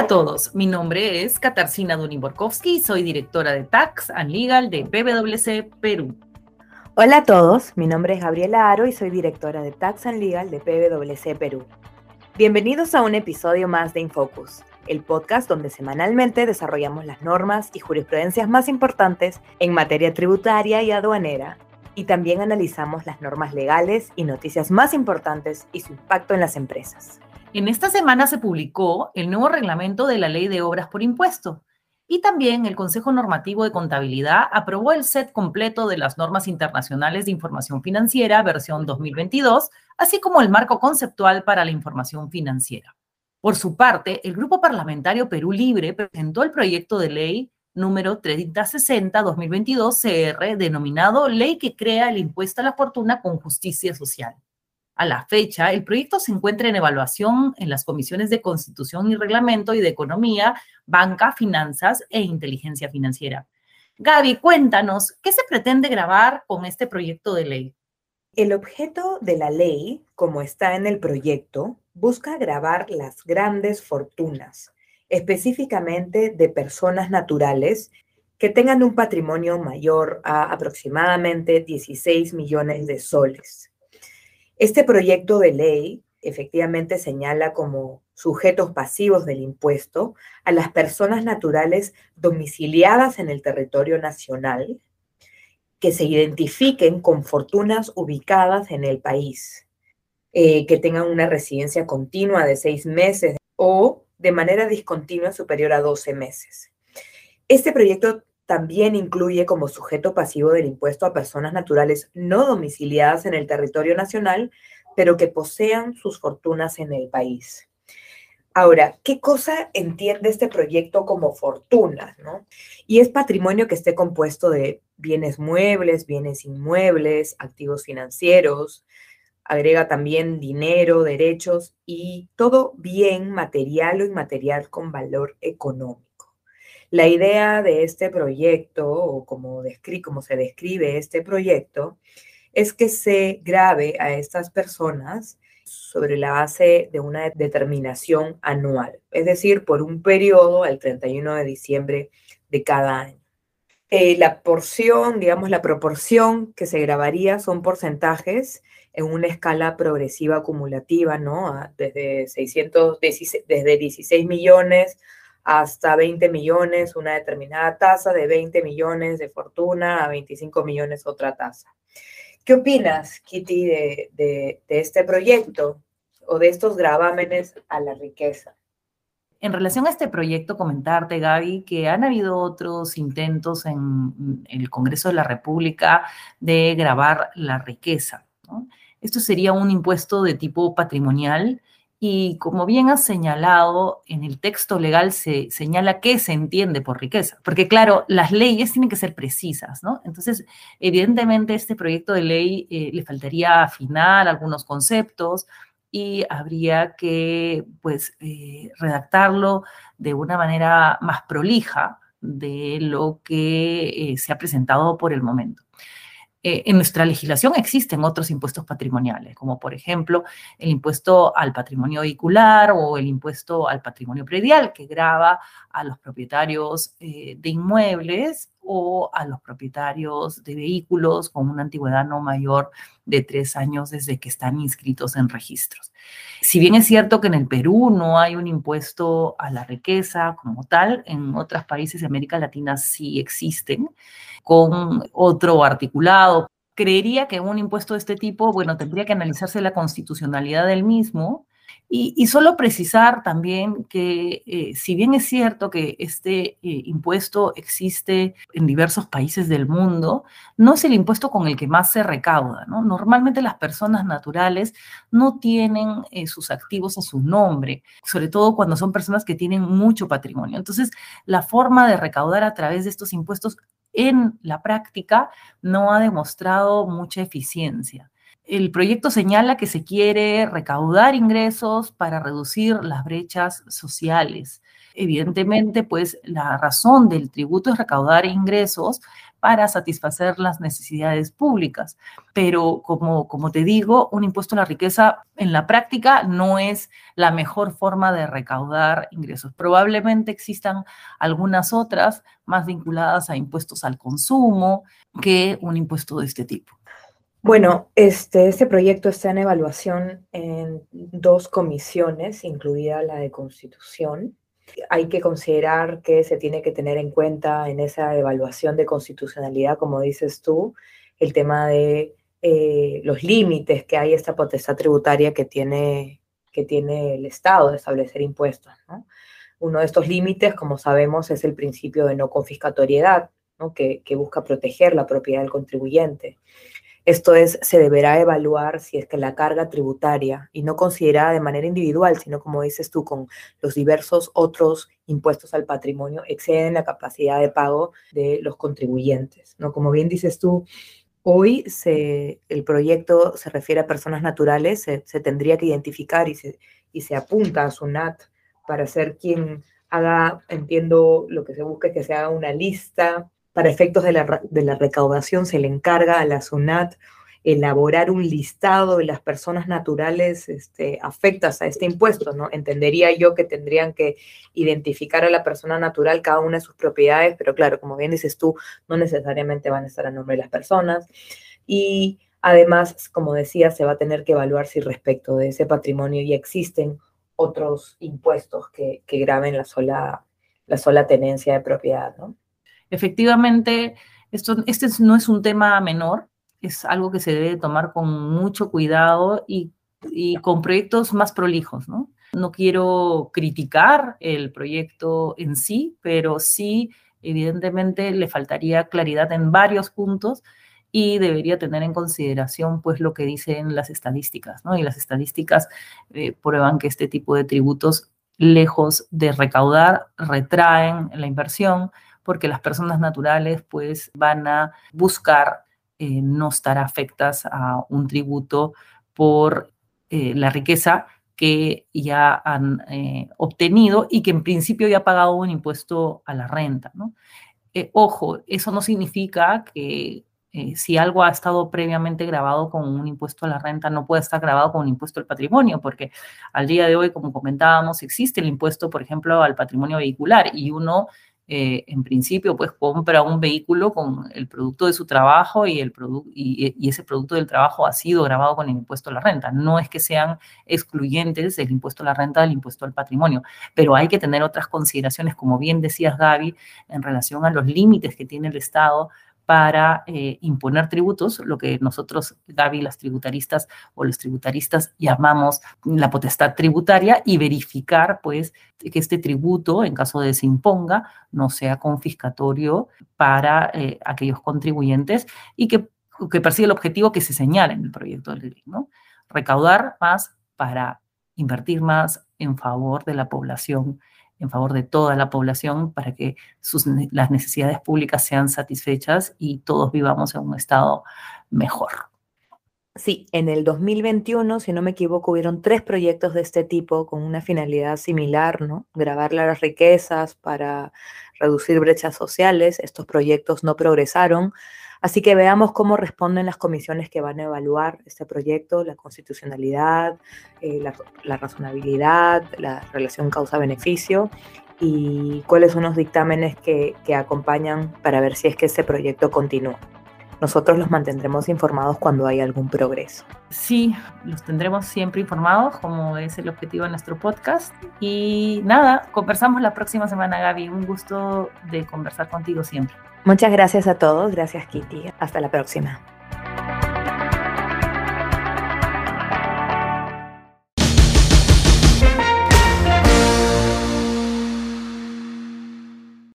Hola a todos, mi nombre es Katarzyna Duniborkowski, soy directora de Tax and Legal de PwC Perú. Hola a todos, mi nombre es Gabriela Aro y soy directora de Tax and Legal de PwC Perú. Bienvenidos a un episodio más de Infocus, el podcast donde semanalmente desarrollamos las normas y jurisprudencias más importantes en materia tributaria y aduanera y también analizamos las normas legales y noticias más importantes y su impacto en las empresas. En esta semana se publicó el nuevo reglamento de la Ley de Obras por Impuesto y también el Consejo Normativo de Contabilidad aprobó el set completo de las normas internacionales de información financiera versión 2022, así como el marco conceptual para la información financiera. Por su parte, el Grupo Parlamentario Perú Libre presentó el proyecto de ley número 3060-2022 CR, denominado Ley que crea el impuesto a la fortuna con justicia social. A la fecha, el proyecto se encuentra en evaluación en las comisiones de Constitución y Reglamento y de Economía, Banca, Finanzas e Inteligencia Financiera. Gaby, cuéntanos, ¿qué se pretende grabar con este proyecto de ley? El objeto de la ley, como está en el proyecto, busca grabar las grandes fortunas, específicamente de personas naturales que tengan un patrimonio mayor a aproximadamente 16 millones de soles este proyecto de ley efectivamente señala como sujetos pasivos del impuesto a las personas naturales domiciliadas en el territorio nacional que se identifiquen con fortunas ubicadas en el país, eh, que tengan una residencia continua de seis meses o de manera discontinua superior a 12 meses. Este proyecto también incluye como sujeto pasivo del impuesto a personas naturales no domiciliadas en el territorio nacional, pero que posean sus fortunas en el país. Ahora, ¿qué cosa entiende este proyecto como fortuna? Y es patrimonio que esté compuesto de bienes muebles, bienes inmuebles, activos financieros, agrega también dinero, derechos y todo bien material o inmaterial con valor económico. La idea de este proyecto, o como, se describe este proyecto, es que se grave a estas personas sobre la base de una determinación anual, es decir, por un periodo al 31 de diciembre de cada año. Eh, la porción, digamos, la proporción que se grabaría son porcentajes en una escala progresiva acumulativa, ¿no? Desde 600, desde 16 millones hasta 20 millones una determinada tasa, de 20 millones de fortuna a 25 millones otra tasa. ¿Qué opinas, Kitty, de, este proyecto o de estos gravámenes a la riqueza? En relación a este proyecto, comentarte, Gaby, que han habido otros intentos en el Congreso de la República de grabar la riqueza. Esto sería un impuesto de tipo patrimonial y como bien has señalado, en el texto legal se señala qué se entiende por riqueza, porque claro, las leyes tienen que ser precisas, ¿no? Entonces, evidentemente, este proyecto de ley eh, le faltaría afinar algunos conceptos y habría que, pues, eh, redactarlo de una manera más prolija de lo que eh, se ha presentado por el momento. Eh, en nuestra legislación existen otros impuestos patrimoniales, como por ejemplo el impuesto al patrimonio vehicular o el impuesto al patrimonio predial, que grava a los propietarios eh, de inmuebles o a los propietarios de vehículos con una antigüedad no mayor de tres años desde que están inscritos en registros. Si bien es cierto que en el Perú no hay un impuesto a la riqueza como tal, en otros países de América Latina sí existen con otro articulado. Creería que un impuesto de este tipo, bueno, tendría que analizarse la constitucionalidad del mismo y, solo precisar también que eh, si bien es cierto que este eh, impuesto existe en diversos países del mundo, no es el impuesto con el que más se recauda. ¿no? Normalmente las personas naturales no tienen eh, sus activos a su nombre, sobre todo cuando son personas que tienen mucho patrimonio. Entonces, la forma de recaudar a través de estos impuestos en la práctica no ha demostrado mucha eficiencia. El proyecto señala que se quiere recaudar ingresos para reducir las brechas sociales. Evidentemente, pues la razón del tributo es recaudar ingresos para satisfacer las necesidades públicas. Pero como, como te digo, un impuesto a la riqueza en la práctica no es la mejor forma de recaudar ingresos. Probablemente existan algunas otras más vinculadas a impuestos al consumo que un impuesto de este tipo. Bueno, este, este proyecto está en evaluación en dos comisiones, incluida la de Constitución hay que considerar que se tiene que tener en cuenta en esa evaluación de constitucionalidad, como dices tú, el tema de eh, los límites que hay esta potestad tributaria que tiene, que tiene el Estado de establecer impuestos. Uno de estos límites, como sabemos, es el principio de no confiscatoriedad, que, que busca proteger la propiedad del contribuyente. Esto es, se deberá evaluar si es que la carga tributaria, y no considerada de manera individual, sino como dices tú, con los diversos otros impuestos al patrimonio, exceden la capacidad de pago de los contribuyentes. ¿no? Como bien dices tú, hoy se, el proyecto se refiere a personas naturales, se, tendría que identificar y se, y se apunta a SUNAT para ser quien haga, entiendo, lo que se busca que se haga una lista para efectos de la, recaudación se le encarga a la SUNAT elaborar un listado de las personas naturales este, afectas a este impuesto, ¿no? Entendería yo que tendrían que identificar a la persona natural cada una de sus propiedades, pero claro, como bien dices tú, no necesariamente van a estar a nombre de las personas. Y además, como decía, se va a tener que evaluar si respecto de ese patrimonio ya existen otros impuestos que, graben la sola, la sola tenencia de propiedad, ¿no? Efectivamente, esto, este no es un tema menor, es algo que se debe tomar con mucho cuidado y, con proyectos más prolijos, ¿no? No quiero criticar el proyecto en sí, pero sí, evidentemente, le faltaría claridad en varios puntos y debería tener en consideración pues lo que dicen las estadísticas, ¿no? Y las estadísticas eh, prueban que este tipo de tributos, lejos de recaudar, retraen la inversión, porque las personas naturales pues van a buscar eh, no estar afectas a un tributo por eh, la riqueza que ya han eh, obtenido y que en principio ya ha pagado un impuesto a la renta. ojo, eso no significa que si algo ha estado previamente grabado con un impuesto a la renta, no puede estar grabado con un impuesto al patrimonio, porque al día de hoy, como comentábamos, existe el impuesto, por ejemplo, al patrimonio vehicular y uno eh, en principio, pues compra un vehículo con el producto de su trabajo y, el y, y, ese producto del trabajo ha sido grabado con el impuesto a la renta. No es que sean excluyentes el impuesto a la renta del impuesto al patrimonio, pero hay que tener otras consideraciones, como bien decías, Gaby, en relación a los límites que tiene el Estado para eh, imponer tributos, lo que nosotros, Gaby, las tributaristas o los tributaristas llamamos la potestad tributaria y verificar, pues, que este tributo, en caso de se imponga, no sea confiscatorio para eh, aquellos contribuyentes y que, que el objetivo que se señala en el proyecto de ley, ¿no? Recaudar más para invertir más en favor de la población en favor de toda la población para que sus, las necesidades públicas sean satisfechas y todos vivamos en un estado mejor. Sí, en el 2021, si no me equivoco, hubieron tres proyectos de este tipo con una finalidad similar, ¿no? Grabar las riquezas para reducir brechas sociales. Estos proyectos no progresaron. Así que veamos cómo responden las comisiones que van a evaluar este proyecto, la constitucionalidad, eh, la, razonabilidad, la relación causa-beneficio y cuáles son los dictámenes que, que acompañan para ver si es que ese proyecto continúa. Nosotros los mantendremos informados cuando haya algún progreso. Sí, los tendremos siempre informados, como es el objetivo de nuestro podcast. Y nada, conversamos la próxima semana, Gaby. Un gusto de conversar contigo siempre. Muchas gracias a todos. Gracias, Kitty. Hasta la próxima.